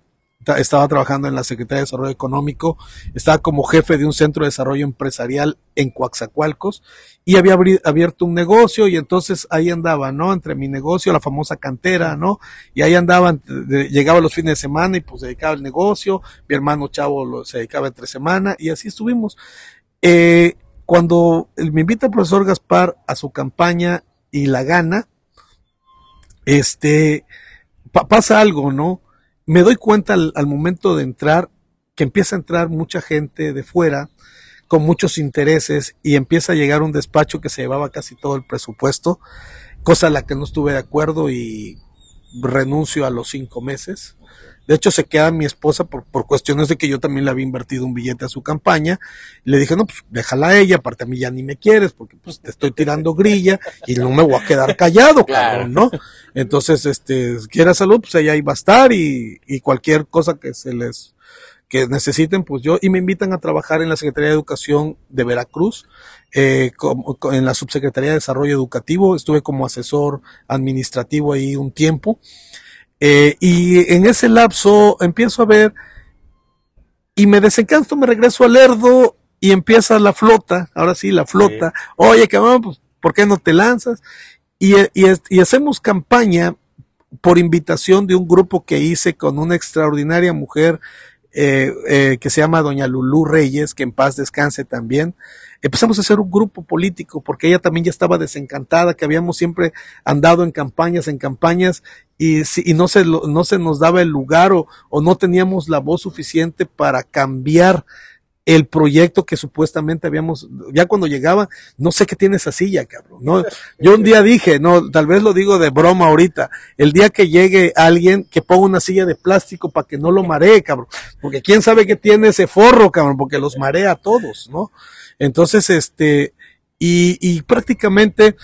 B: estaba trabajando en la Secretaría de Desarrollo Económico, estaba como jefe de un centro de desarrollo empresarial en Coaxacualcos y había abierto un negocio y entonces ahí andaba, ¿no? Entre mi negocio, la famosa cantera, ¿no? Y ahí andaban, llegaba los fines de semana y pues dedicaba el negocio, mi hermano Chavo se dedicaba entre semana y así estuvimos. Eh, cuando me invita el profesor Gaspar a su campaña y la gana, este, pasa algo, ¿no? Me doy cuenta al, momento de entrar que empieza a entrar mucha gente de fuera con muchos intereses y empieza a llegar un despacho que se llevaba casi todo el presupuesto, cosa a la que no estuve de acuerdo y renuncio a los cinco meses. De hecho, se queda mi esposa por, por cuestiones de que yo también le había invertido un billete a su campaña. le dije, no, pues déjala a ella, aparte a mí ya ni me quieres, porque pues te estoy tirando grilla y no me voy a quedar callado, claro. ¿no? Entonces, este, quiera salud, pues ella ahí va a estar y, y cualquier cosa que se les que necesiten, pues yo, y me invitan a trabajar en la Secretaría de Educación de Veracruz, eh, como, en la Subsecretaría de Desarrollo Educativo, estuve como asesor administrativo ahí un tiempo, eh, y en ese lapso empiezo a ver y me desencanto, me regreso al Lerdo y empieza la flota, ahora sí, la flota. Oye, cabrón, pues, ¿por qué no te lanzas? Y, y, hacemos campaña por invitación de un grupo que hice con una extraordinaria mujer eh, eh, que se llama Doña Lulú Reyes, que en paz descanse también. Empezamos a hacer un grupo político porque ella también ya estaba desencantada, que habíamos siempre andado en campañas, en campañas y, y no, se, no se nos daba el lugar o, o no teníamos la voz suficiente para cambiar el proyecto que supuestamente habíamos, ya cuando llegaba, no sé qué tiene esa silla, cabrón. No, yo un día dije, no, tal vez lo digo de broma ahorita, el día que llegue alguien que ponga una silla de plástico para que no lo maree, cabrón, porque quién sabe qué tiene ese forro, cabrón, porque los marea a todos, ¿no? Entonces, este, y, y prácticamente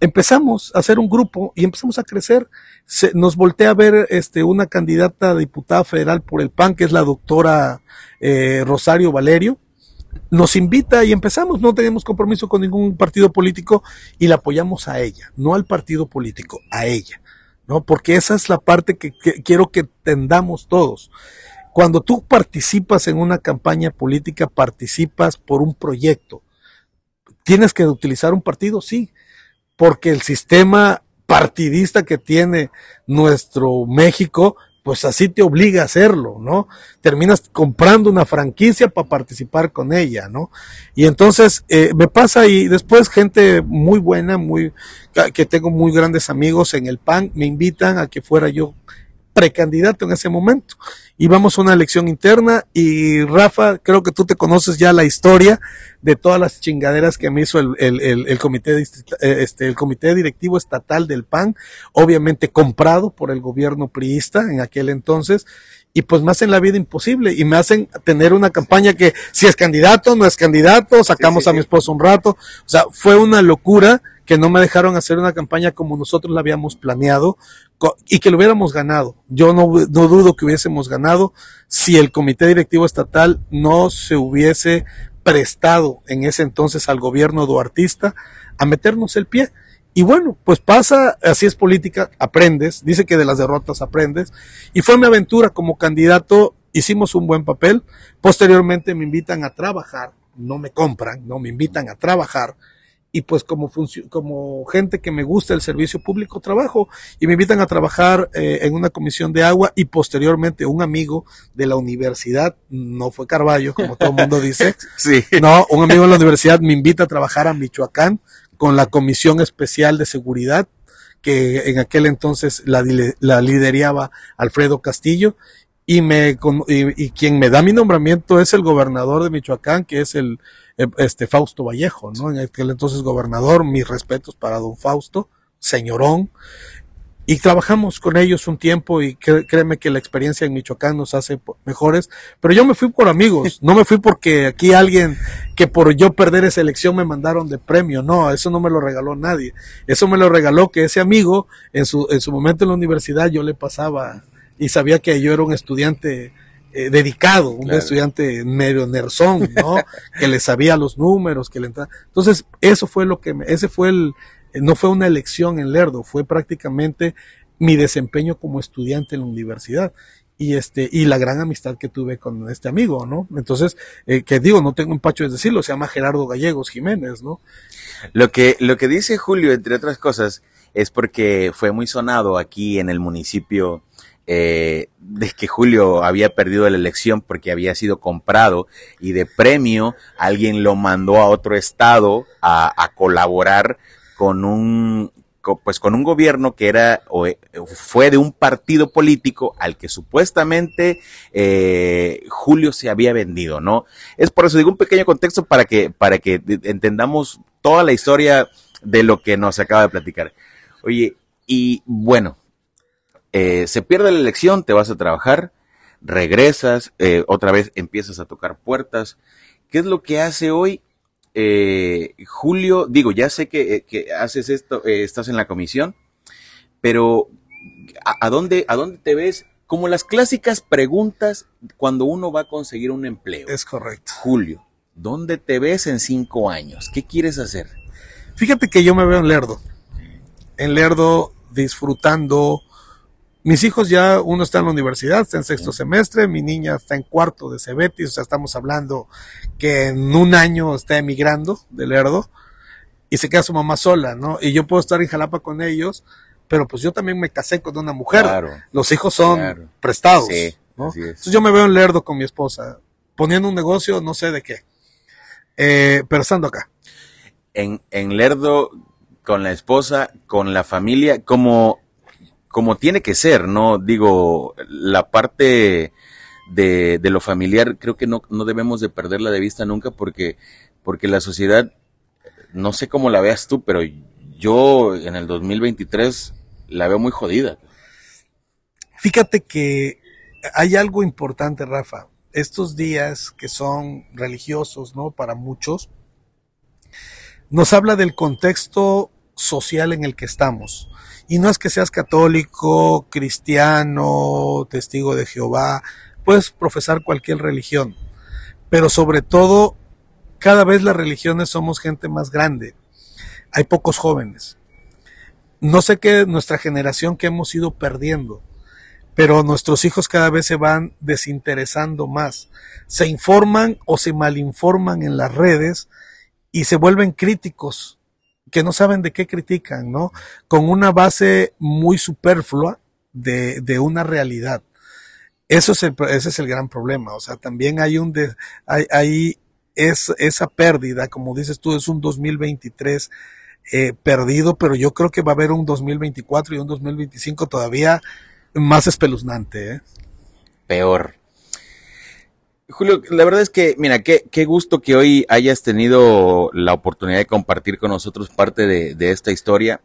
B: empezamos a hacer un grupo y empezamos a crecer. Se, nos voltea a ver este, una candidata a diputada federal por el PAN, que es la doctora eh, Rosario Valerio. Nos invita y empezamos, no tenemos compromiso con ningún partido político y la apoyamos a ella, no al partido político, a ella, ¿no? Porque esa es la parte que, que quiero que tendamos todos. Cuando tú participas en una campaña política, participas por un proyecto. ¿Tienes que utilizar un partido? Sí, porque el sistema partidista que tiene nuestro México, pues así te obliga a hacerlo, ¿no? Terminas comprando una franquicia para participar con ella, ¿no? Y entonces eh, me pasa y después gente muy buena, muy que tengo muy grandes amigos en el PAN, me invitan a que fuera yo precandidato en ese momento. Íbamos a una elección interna y Rafa, creo que tú te conoces ya la historia de todas las chingaderas que me hizo el, el, el, comité, este, el comité directivo estatal del PAN, obviamente comprado por el gobierno priista en aquel entonces, y pues me hacen la vida imposible y me hacen tener una campaña que si es candidato, no es candidato, sacamos a mi esposo un rato, o sea, fue una locura que no me dejaron hacer una campaña como nosotros la habíamos planeado y que lo hubiéramos ganado. Yo no, no dudo que hubiésemos ganado si el comité directivo estatal no se hubiese prestado en ese entonces al gobierno duartista a meternos el pie. Y bueno, pues pasa, así es política, aprendes, dice que de las derrotas aprendes. Y fue mi aventura como candidato, hicimos un buen papel. Posteriormente me invitan a trabajar, no me compran, no me invitan a trabajar y pues como, como gente que me gusta el servicio público trabajo y me invitan a trabajar eh, en una comisión de agua y posteriormente un amigo de la universidad, no fue Carballo como todo el mundo dice,
A: sí.
B: no, un amigo de la universidad me invita a trabajar a Michoacán con la comisión especial de seguridad que en aquel entonces la, la lideraba Alfredo Castillo y me y, y, quien me da mi nombramiento es el gobernador de Michoacán que es el eh, este Fausto Vallejo, ¿no? En aquel entonces gobernador, mis respetos para don Fausto, señorón. Y trabajamos con ellos un tiempo y créeme que la experiencia en Michoacán nos hace mejores. Pero yo me fui por amigos, no me fui porque aquí alguien que por yo perder esa elección me mandaron de premio. No, eso no me lo regaló nadie. Eso me lo regaló que ese amigo en su, en su momento en la universidad yo le pasaba y sabía que yo era un estudiante eh, dedicado, un estudiante medio nerzón, ¿no? que le sabía los números, que le entraba. Entonces, eso fue lo que me, ese fue el, no fue una elección en Lerdo, fue prácticamente mi desempeño como estudiante en la universidad y este y la gran amistad que tuve con este amigo, ¿no? Entonces, eh, que digo, no tengo empacho de decirlo, se llama Gerardo Gallegos Jiménez, ¿no?
A: Lo que lo que dice Julio, entre otras cosas, es porque fue muy sonado aquí en el municipio eh, de que Julio había perdido la elección porque había sido comprado y de premio alguien lo mandó a otro estado a, colaborar con un pues con un gobierno que era o eh, fue de un partido político al que supuestamente eh, Julio se había vendido, ¿no? Es por eso digo un pequeño contexto para que para que entendamos toda la historia de lo que nos acaba de platicar. Oye, y bueno, eh, se pierde la elección, te vas a trabajar, regresas, eh, otra vez empiezas a tocar puertas. ¿Qué es lo que hace hoy? Eh, Julio, digo, ya sé que, haces esto, estás en la comisión, pero ¿a, dónde, ¿a dónde te ves? Como las clásicas preguntas cuando uno va a conseguir un empleo.
B: Es correcto.
A: Julio, ¿dónde te ves en cinco años? ¿Qué quieres hacer?
B: Fíjate que yo me veo en Lerdo. En Lerdo disfrutando mis hijos ya, uno está en la universidad, está en sexto semestre, mi niña está en cuarto de Cebetis, o sea, estamos hablando que en un año está emigrando del Lerdo y se queda su mamá sola, ¿no? Y yo puedo estar en Jalapa con ellos, pero pues yo también me casé con una mujer. Los hijos son prestados, ¿no? Entonces yo me veo en Lerdo con mi esposa, poniendo un negocio, no sé de qué, eh, pero estando acá.
A: En, en Lerdo, con la esposa, con la familia, como como tiene que ser, ¿no? Digo, la parte de, lo familiar creo que no, no, debemos de perderla de vista nunca porque, porque la sociedad, no sé cómo la veas tú, pero yo en el 2023 la veo muy jodida.
B: Fíjate que hay algo importante, Rafa. Estos días que son religiosos, ¿no? Para muchos, nos habla del contexto social en el que estamos y no es que seas católico, cristiano, testigo de Jehová, puedes profesar cualquier religión, pero sobre todo cada vez las religiones somos gente más grande. Hay pocos jóvenes. No sé qué nuestra generación que hemos ido perdiendo, pero nuestros hijos cada vez se van desinteresando más. Se informan o se malinforman en las redes y se vuelven críticos que no saben de qué critican, ¿no? Con una base muy superflua de, de una realidad. Eso es el, ese es el gran problema. O sea, también hay un, de, hay, hay es, esa pérdida, como dices tú, es un 2023 eh, perdido, pero yo creo que va a haber un 2024 y un 2025 todavía más espeluznante. ¿eh?
A: Peor. Julio, la verdad es que, mira, qué, qué gusto que hoy hayas tenido la oportunidad de compartir con nosotros parte de, de esta historia.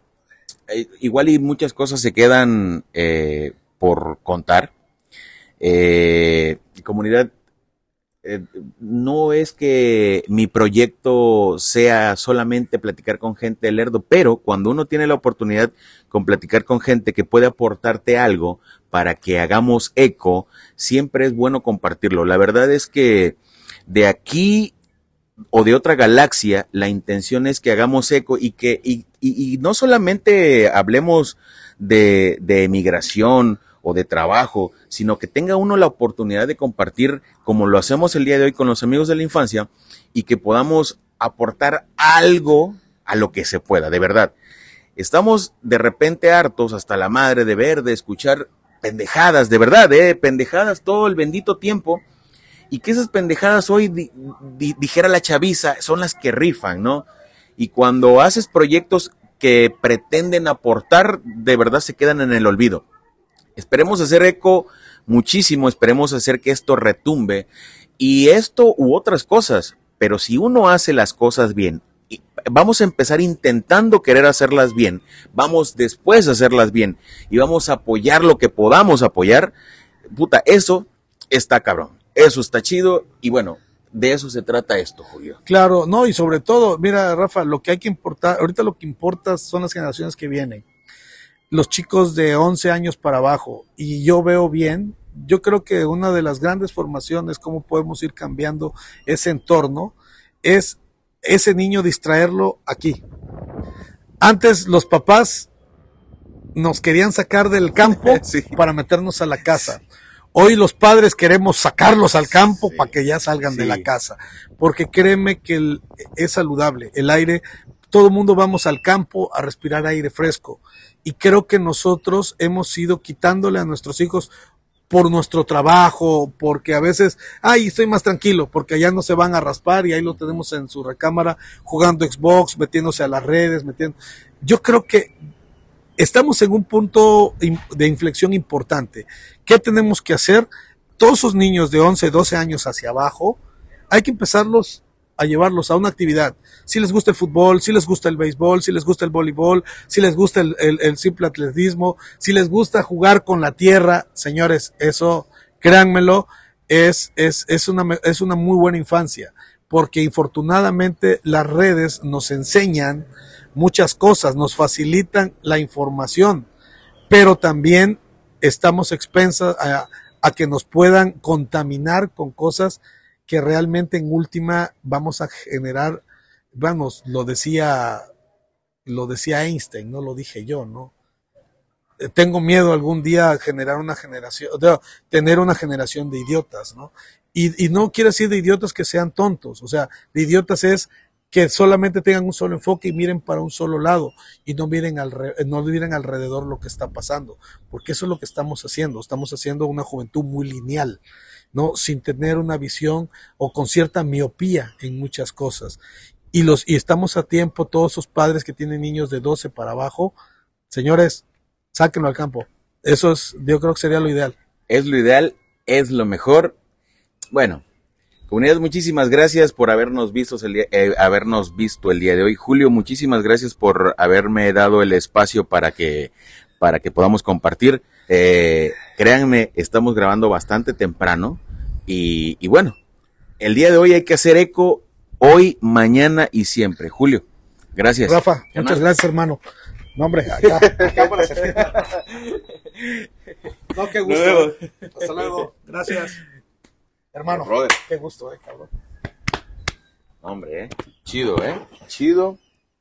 A: Eh, igual y muchas cosas se quedan eh, por contar. Eh, comunidad, eh, no es que mi proyecto sea solamente platicar con gente de Lerdo, pero cuando uno tiene la oportunidad con platicar con gente que puede aportarte algo para que hagamos eco, siempre es bueno compartirlo. La verdad es que de aquí o de otra galaxia, la intención es que hagamos eco y que y, y, no solamente hablemos de, de emigración o de trabajo, sino que tenga uno la oportunidad de compartir como lo hacemos el día de hoy con los amigos de la infancia y que podamos aportar algo a lo que se pueda, de verdad. Estamos de repente hartos hasta la madre de ver, de escuchar pendejadas, de verdad, eh, pendejadas todo el bendito tiempo y que esas pendejadas hoy, di, di, dijera la chaviza, son las que rifan, ¿no? Y cuando haces proyectos que pretenden aportar, de verdad se quedan en el olvido. Esperemos hacer eco muchísimo, esperemos hacer que esto retumbe y esto u otras cosas, pero si uno hace las cosas bien, vamos a empezar intentando querer hacerlas bien, vamos después a hacerlas bien y vamos a apoyar lo que podamos apoyar, puta, eso está cabrón, eso está chido y bueno, de eso se trata esto, Julio.
B: Claro, no, y sobre todo, mira, Rafa, lo que hay que importar, ahorita lo que importa son las generaciones que vienen los chicos de 11 años para abajo y yo veo bien, yo creo que una de las grandes formaciones, cómo podemos ir cambiando ese entorno, es ese niño distraerlo aquí. Antes los papás nos querían sacar del campo sí. para meternos a la casa. Hoy los padres queremos sacarlos al campo sí. para que ya salgan sí. de la casa, porque créeme que el, es saludable, el aire, todo el mundo vamos al campo a respirar aire fresco y creo que nosotros hemos ido quitándole a nuestros hijos por nuestro trabajo, porque a veces, ay, estoy más tranquilo, porque allá no se van a raspar y ahí lo tenemos en su recámara jugando Xbox, metiéndose a las redes, metiendo. Yo creo que estamos en un punto de inflexión importante. ¿Qué tenemos que hacer? Todos esos niños de 11, 12 años hacia abajo, hay que empezarlos a llevarlos a una actividad. Si les gusta el fútbol, si les gusta el béisbol, si les gusta el voleibol, si les gusta el, simple atletismo, si les gusta jugar con la tierra, señores, eso, créanmelo, es, es, es, una, es una muy buena infancia, porque infortunadamente las redes nos enseñan muchas cosas, nos facilitan la información, pero también estamos expensas a que nos puedan contaminar con cosas que realmente en última vamos a generar, vamos, lo decía, lo decía Einstein, no lo dije yo, ¿no? Tengo miedo algún día generar una generación, tener una generación de idiotas, ¿no? Y, y no quiero decir de idiotas que sean tontos, o sea, de idiotas es que solamente tengan un solo enfoque y miren para un solo lado y no miren, al, no miren alrededor lo que está pasando, porque eso es lo que estamos haciendo, estamos haciendo una juventud muy lineal. ¿No? Sin tener una visión o con cierta miopía en muchas cosas. Y, los, y estamos a tiempo, todos esos padres que tienen niños de 12 para abajo, señores, sáquenlo al campo. Eso es, yo creo que sería lo ideal.
A: Es lo ideal, es lo mejor. Bueno, comunidad, muchísimas gracias por habernos visto el día, eh, habernos visto el día de hoy. Julio, muchísimas gracias por haberme dado el espacio para que, para que podamos compartir. Eh, créanme, estamos grabando bastante temprano. Y, y, bueno, el día de hoy hay que hacer eco hoy, mañana y siempre. Julio, gracias.
B: Rafa, muchas gracias, hermano. No, hombre, acá, acá para No, qué gusto. Luego. Hasta luego. Gracias. Hermano,
A: Brother.
B: qué gusto, eh, cabrón.
A: Hombre, eh. Chido, eh. Chido.